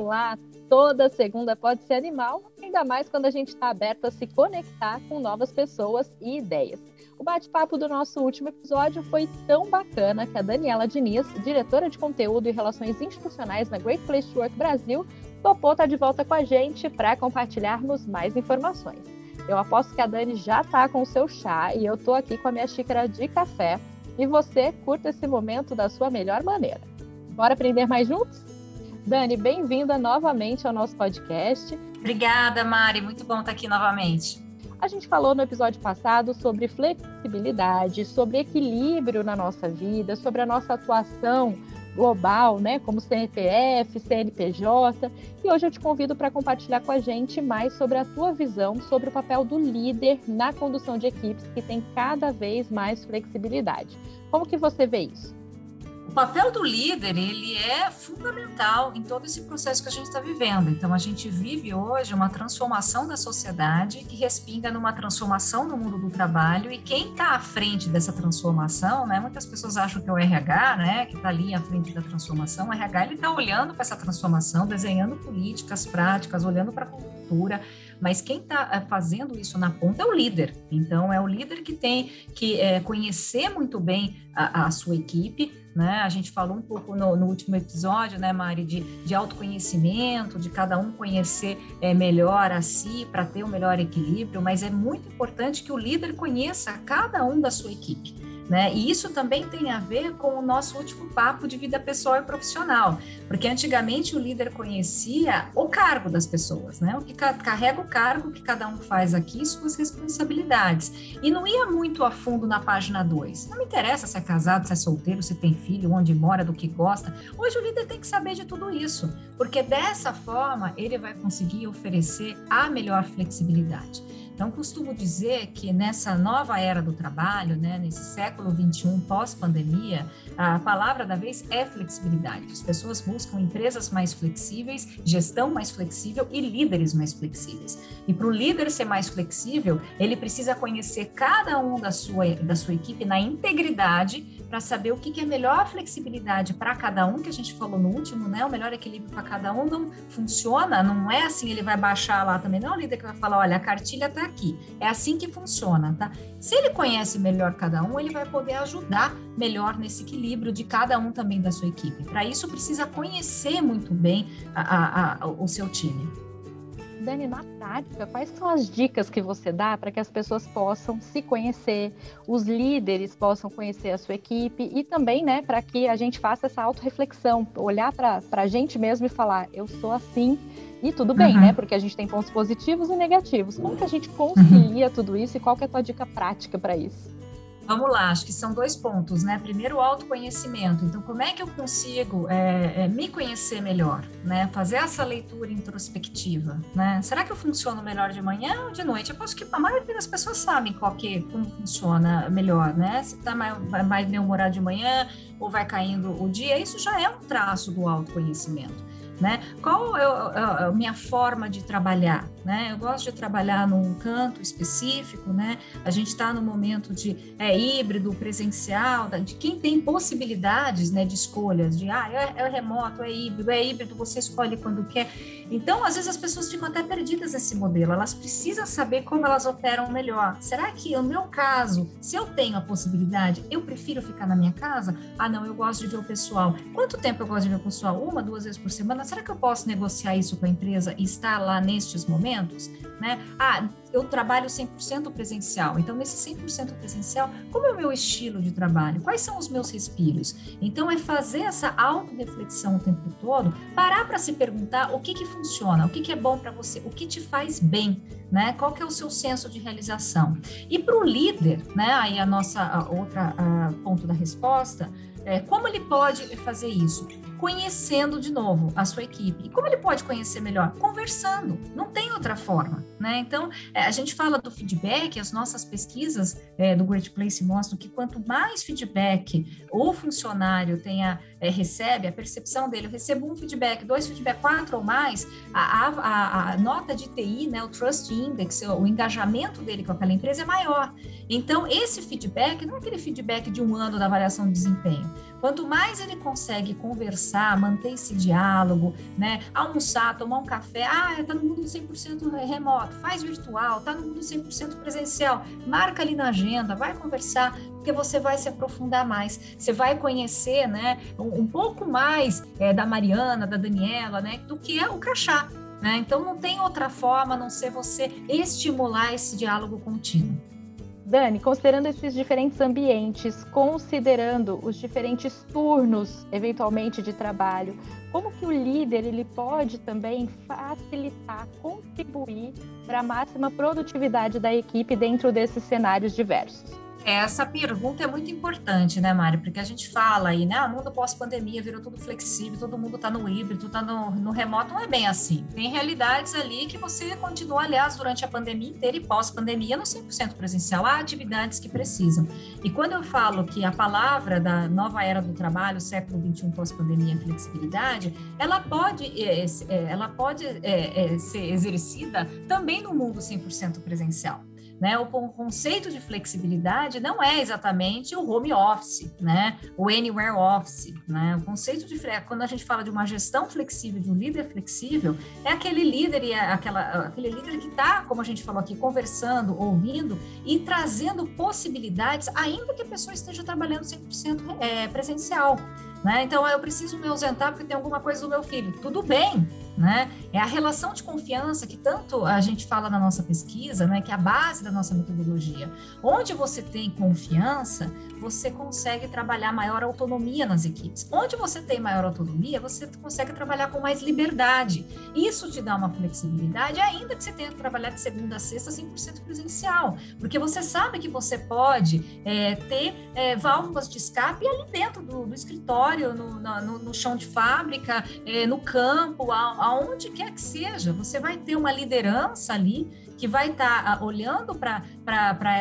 Olá, toda segunda pode ser animal, ainda mais quando a gente está aberto a se conectar com novas pessoas e ideias. O bate-papo do nosso último episódio foi tão bacana que a Daniela Diniz, diretora de conteúdo e relações institucionais na Great Place to Work Brasil, topou estar tá de volta com a gente para compartilharmos mais informações. Eu aposto que a Dani já está com o seu chá e eu estou aqui com a minha xícara de café e você curta esse momento da sua melhor maneira. Bora aprender mais juntos? Dani, bem-vinda novamente ao nosso podcast. Obrigada, Mari. Muito bom estar aqui novamente. A gente falou no episódio passado sobre flexibilidade, sobre equilíbrio na nossa vida, sobre a nossa atuação global, né, como CNPF, CNPJ, e hoje eu te convido para compartilhar com a gente mais sobre a tua visão sobre o papel do líder na condução de equipes que tem cada vez mais flexibilidade. Como que você vê isso? O papel do líder, ele é fundamental em todo esse processo que a gente está vivendo. Então, a gente vive hoje uma transformação da sociedade que respinga numa transformação no mundo do trabalho e quem está à frente dessa transformação, né? Muitas pessoas acham que é o RH, né? Que está ali à frente da transformação. O RH, ele está olhando para essa transformação, desenhando políticas, práticas, olhando para a cultura, mas quem está eh, fazendo isso na ponta é o líder. Então, é o líder que tem que é, conhecer muito bem a, a sua equipe, né? A gente falou um pouco no, no último episódio, né, Mari, de, de autoconhecimento, de cada um conhecer é, melhor a si para ter o um melhor equilíbrio, mas é muito importante que o líder conheça cada um da sua equipe. Né? E isso também tem a ver com o nosso último papo de vida pessoal e profissional, porque antigamente o líder conhecia o cargo das pessoas, né? O que carrega o cargo que cada um faz aqui, suas responsabilidades. E não ia muito a fundo na página 2. Não me interessa se é casado, se é solteiro, se tem filho, onde mora, do que gosta. Hoje o líder tem que saber de tudo isso, porque dessa forma ele vai conseguir oferecer a melhor flexibilidade. Então, costumo dizer que nessa nova era do trabalho, né, nesse século 21 pós-pandemia, a palavra da vez é flexibilidade. As pessoas buscam empresas mais flexíveis, gestão mais flexível e líderes mais flexíveis. E para o líder ser mais flexível, ele precisa conhecer cada um da sua, da sua equipe na integridade para saber o que, que é melhor flexibilidade para cada um, que a gente falou no último, né? O melhor equilíbrio para cada um não funciona, não é assim, ele vai baixar lá também, não é o líder que vai falar, olha, a cartilha está aqui. É assim que funciona, tá? Se ele conhece melhor cada um, ele vai poder ajudar melhor nesse equilíbrio de cada um também da sua equipe. Para isso, precisa conhecer muito bem a, a, a, o seu time. Dani, na prática, quais são as dicas que você dá para que as pessoas possam se conhecer, os líderes possam conhecer a sua equipe e também, né, para que a gente faça essa autorreflexão, olhar para a gente mesmo e falar, eu sou assim e tudo bem, uhum. né? Porque a gente tem pontos positivos e negativos. Como que a gente concilia uhum. tudo isso e qual que é a tua dica prática para isso? Vamos lá, acho que são dois pontos, né? Primeiro, o autoconhecimento. Então, como é que eu consigo é, é, me conhecer melhor, né? Fazer essa leitura introspectiva, né? Será que eu funciono melhor de manhã ou de noite? Eu posso que a maioria das pessoas sabem qual que, como funciona melhor, né? Se tá mais, mais bem-humorado de manhã ou vai caindo o dia, isso já é um traço do autoconhecimento né? Qual é a minha forma de trabalhar, né? Eu gosto de trabalhar num canto específico, né? A gente está no momento de é híbrido, presencial, de quem tem possibilidades, né, de escolhas, de ah, é, é remoto, é híbrido, é híbrido, você escolhe quando quer. Então, às vezes as pessoas ficam até perdidas nesse modelo. Elas precisam saber como elas operam melhor. Será que no meu caso, se eu tenho a possibilidade, eu prefiro ficar na minha casa? Ah, não, eu gosto de ver o pessoal. Quanto tempo eu gosto de ver o pessoal? Uma, duas vezes por semana? Será que eu posso negociar isso com a empresa e estar lá nestes momentos? Né? Ah, eu trabalho 100% presencial. Então, nesse 100% presencial, como é o meu estilo de trabalho? Quais são os meus respiros? Então, é fazer essa auto-reflexão o tempo todo, parar para se perguntar o que, que funciona, o que, que é bom para você, o que te faz bem, né? Qual que é o seu senso de realização? E para o líder, né? Aí a nossa outra a ponto da resposta, é, como ele pode fazer isso? Conhecendo de novo a sua equipe. E como ele pode conhecer melhor? Conversando. Não tem outra forma, né? Então, é, a gente fala do feedback, as nossas pesquisas é, do Great Place mostram que quanto mais feedback o funcionário tenha, é, recebe, a percepção dele, eu recebo um feedback, dois feedback, quatro ou mais, a, a, a nota de TI, né, o Trust Index, o engajamento dele com aquela empresa é maior. Então, esse feedback não é aquele feedback de um ano da avaliação de desempenho. Quanto mais ele consegue conversar, conversar, manter esse diálogo, né? Almoçar, tomar um café. Ah, tá no mundo 100% remoto, faz virtual, tá no mundo 100% presencial. Marca ali na agenda, vai conversar, porque você vai se aprofundar mais. Você vai conhecer, né, um, um pouco mais é, da Mariana, da Daniela, né, do que é o crachá. Né? Então, não tem outra forma a não ser você estimular esse diálogo contínuo. Dani, considerando esses diferentes ambientes, considerando os diferentes turnos, eventualmente, de trabalho, como que o líder ele pode também facilitar, contribuir para a máxima produtividade da equipe dentro desses cenários diversos? Essa pergunta é muito importante, né, Mari? Porque a gente fala aí, né? Ah, mundo pós-pandemia virou tudo flexível, todo mundo está no híbrido, está no, no, remoto. Não é bem assim. Tem realidades ali que você continua, aliás, durante a pandemia inteira e pós-pandemia no 100% presencial. Há atividades que precisam. E quando eu falo que a palavra da nova era do trabalho, século XXI pós-pandemia, flexibilidade, ela pode, é, é, ela pode é, é, ser exercida também no mundo 100% presencial. Né? O conceito de flexibilidade não é exatamente o home office, né? o anywhere office. Né? O conceito de quando a gente fala de uma gestão flexível, de um líder flexível, é aquele líder e aquela, aquele líder que está, como a gente falou aqui, conversando, ouvindo e trazendo possibilidades, ainda que a pessoa esteja trabalhando 100% é, presencial. Né? Então, eu preciso me ausentar porque tem alguma coisa do meu filho. Tudo bem, né? É a relação de confiança que tanto a gente fala na nossa pesquisa, né, que é a base da nossa metodologia. Onde você tem confiança, você consegue trabalhar maior autonomia nas equipes. Onde você tem maior autonomia, você consegue trabalhar com mais liberdade. Isso te dá uma flexibilidade, ainda que você tenha que trabalhar de segunda a sexta 100% presencial, porque você sabe que você pode é, ter é, válvulas de escape ali dentro do, do escritório, no, no, no, chão de fábrica, é, no campo, a, aonde quer que seja, você vai ter uma liderança ali que vai estar tá, olhando para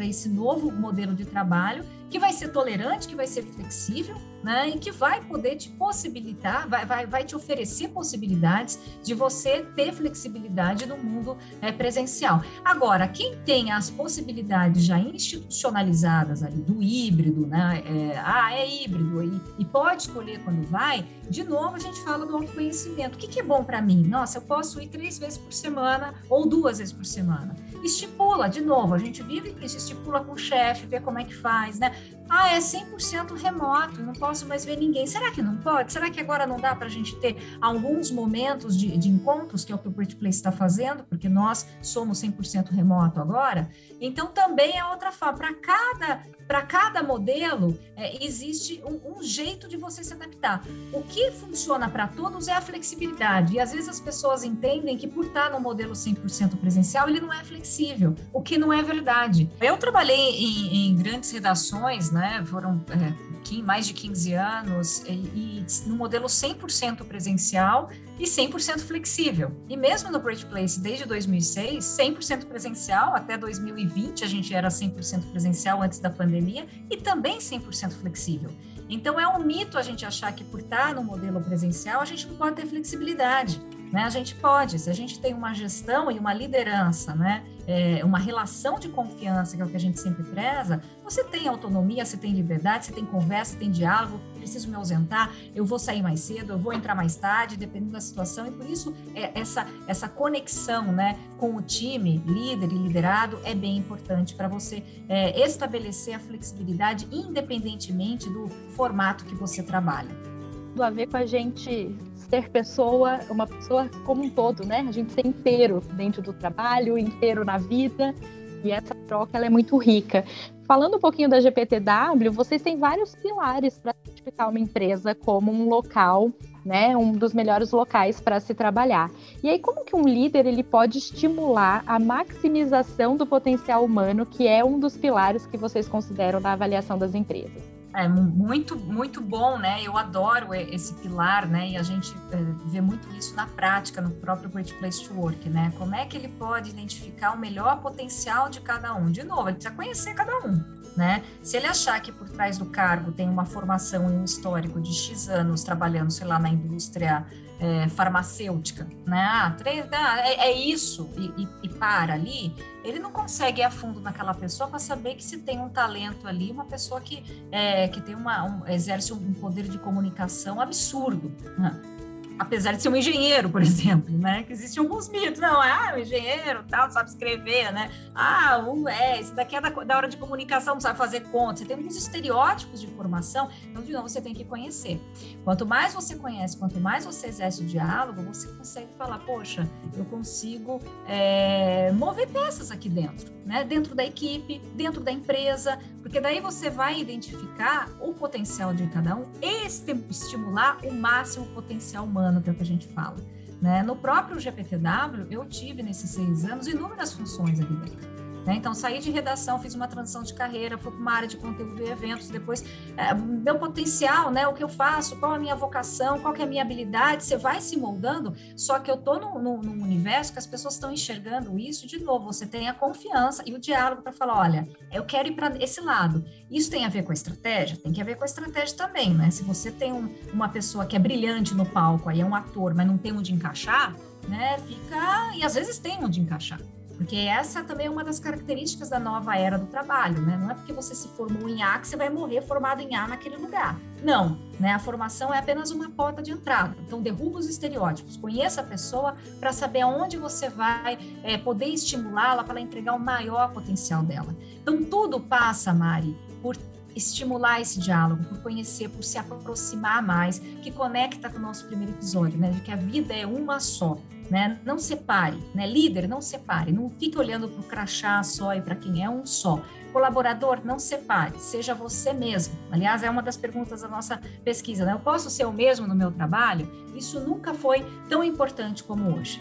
esse novo modelo de trabalho, que vai ser tolerante, que vai ser flexível, né? E que vai poder te possibilitar, vai, vai, vai te oferecer possibilidades de você ter flexibilidade no mundo é, presencial. Agora, quem tem as possibilidades já institucionalizadas ali do híbrido, né? É, ah, é híbrido e, e, pode escolher quando vai, de novo a gente fala do autoconhecimento. O que, que é bom para mim? Nossa, eu posso ir três vezes por semana ou duas vezes por semana. Estipula, de novo, a gente vive isso, estipula com o chefe, vê como é que faz, né? Ah, é 100% remoto, não posso mais ver ninguém. Será que não pode? Será que agora não dá para a gente ter alguns momentos de, de, encontros, que é o que o Workplace está fazendo, porque nós somos 100% remoto agora? Então, também é outra forma. Para cada, cada modelo, é, existe um, um, jeito de você se adaptar. O que funciona para todos é a flexibilidade. E às vezes as pessoas entendem que por estar no modelo 100% presencial, ele não é flexível, o que não é verdade. Eu trabalhei em, em grandes redações, né? Foram é, mais de 15 anos e, e no modelo 100% presencial e 100% flexível. E mesmo no Great Place, desde 2006, 100% presencial, até 2020 a gente era 100% presencial antes da pandemia e também 100% flexível. Então é um mito a gente achar que por estar no modelo presencial a gente não pode ter flexibilidade. Né? A gente pode, se a gente tem uma gestão e uma liderança, né? É, uma relação de confiança, que é o que a gente sempre preza, você tem autonomia, você tem liberdade, você tem conversa, você tem diálogo, preciso me ausentar, eu vou sair mais cedo, eu vou entrar mais tarde, dependendo da situação, e por isso é, essa, essa conexão né, com o time, líder e liderado, é bem importante para você é, estabelecer a flexibilidade independentemente do formato que você trabalha. A ver com a gente ser pessoa, uma pessoa como um todo, né? A gente ser inteiro dentro do trabalho, inteiro na vida, e essa troca ela é muito rica. Falando um pouquinho da GPTW, vocês têm vários pilares para identificar uma empresa como um local, né, um dos melhores locais para se trabalhar. E aí como que um líder ele pode estimular a maximização do potencial humano, que é um dos pilares que vocês consideram na avaliação das empresas? É muito, muito bom, né? Eu adoro esse pilar, né? E a gente é, vê muito isso na prática, no próprio Great Place to Work, né? Como é que ele pode identificar o melhor potencial de cada um? De novo, ele precisa conhecer cada um. Né? Se ele achar que por trás do cargo tem uma formação e um histórico de X anos trabalhando, sei lá, na indústria é, farmacêutica, né? Ah, três, ah, é, é, isso, e, e, e, para ali, ele não consegue ir a fundo naquela pessoa para saber que se tem um talento ali, uma pessoa que, é, que tem uma, um, exerce um poder de comunicação absurdo. Né? Apesar de ser um engenheiro, por exemplo, né? Que existem alguns mitos, não, ah, o engenheiro tal, sabe escrever, né? Ah, um, é, esse daqui é da, da hora de comunicação, não sabe fazer conta. Você tem alguns estereótipos de formação, então, de novo, você tem que conhecer. Quanto mais você conhece, quanto mais você exerce o diálogo, você consegue falar, poxa, eu consigo é, mover peças aqui dentro, né? Dentro da equipe, dentro da empresa, porque daí você vai identificar o potencial de cada um e estimular o máximo potencial humano, que é o que a gente fala. Né? No próprio GPTW, eu tive nesses seis anos inúmeras funções ali dentro. Né? Então, saí de redação, fiz uma transição de carreira, fui para uma área de conteúdo e eventos, depois, é, meu potencial, né? o que eu faço, qual a minha vocação, qual é a minha habilidade, você vai se moldando, só que eu estou num, num, universo que as pessoas estão enxergando isso, de novo, você tem a confiança e o diálogo para falar, olha, eu quero ir para esse lado. Isso tem a ver com a estratégia? Tem que ver com a estratégia também, né? Se você tem um, uma pessoa que é brilhante no palco, aí é um ator, mas não tem onde encaixar, né? Fica... E às vezes tem onde encaixar. Porque essa também é uma das características da nova era do trabalho, né? Não é porque você se formou em A que você vai morrer formado em A naquele lugar. Não, né? A formação é apenas uma porta de entrada. Então, derruba os estereótipos, conheça a pessoa para saber aonde você vai é, poder estimulá-la para entregar o maior potencial dela. Então, tudo passa, Mari, por estimular esse diálogo, por conhecer, por se aproximar mais, que conecta com o nosso primeiro episódio, né? De que a vida é uma só. Né? Não separe, né? Líder, não separe, não fique olhando para o crachá só e para quem é um só. Colaborador, não separe, seja você mesmo. Aliás, é uma das perguntas da nossa pesquisa, né? Eu posso ser o mesmo no meu trabalho? Isso nunca foi tão importante como hoje.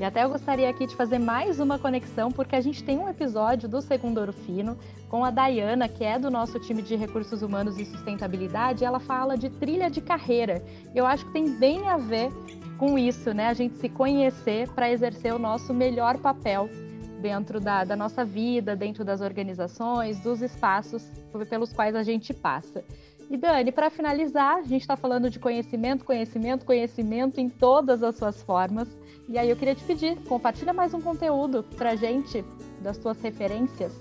E até eu gostaria aqui de fazer mais uma conexão, porque a gente tem um episódio do Segundo Ouro Fino com a Dayana, que é do nosso time de recursos humanos e sustentabilidade, e ela fala de trilha de carreira. Eu acho que tem bem a ver com isso, né? A gente se conhecer para exercer o nosso melhor papel dentro da, da, nossa vida, dentro das organizações, dos espaços pelos quais a gente passa. E Dani, para finalizar, a gente está falando de conhecimento, conhecimento, conhecimento em todas as suas formas. E aí eu queria te pedir, compartilha mais um conteúdo para gente das suas referências.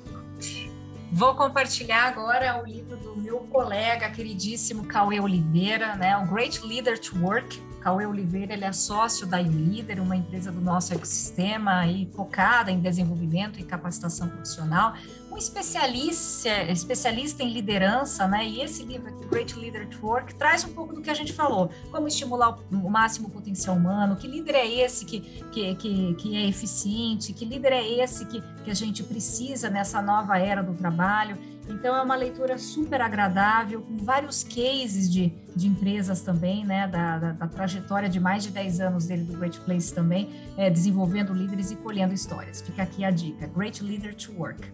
Vou compartilhar agora o livro do meu colega queridíssimo Cauê Oliveira, né? O Great Leader to Work, Cauê Oliveira, ele é sócio da YouLeader, uma empresa do nosso ecossistema e focada em desenvolvimento e capacitação profissional, um especialista, especialista em liderança, né? E esse livro aqui, Great Leader to Work, traz um pouco do que a gente falou, como estimular o máximo potencial humano, que líder é esse que, que, que, que é eficiente, que líder é esse que, que a gente precisa nessa nova era do trabalho. Então é uma leitura super agradável, com vários cases de, de empresas também, né, da, da, da trajetória de mais de 10 anos dele do Great Place também, é, desenvolvendo líderes e colhendo histórias. Fica aqui a dica, Great Leader to Work.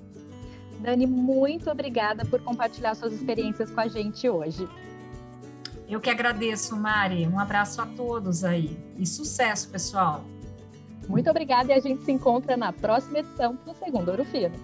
Dani, muito obrigada por compartilhar suas experiências com a gente hoje. Eu que agradeço, Mari. Um abraço a todos aí e sucesso, pessoal. Muito obrigada e a gente se encontra na próxima edição do Segundo Ouro Fino.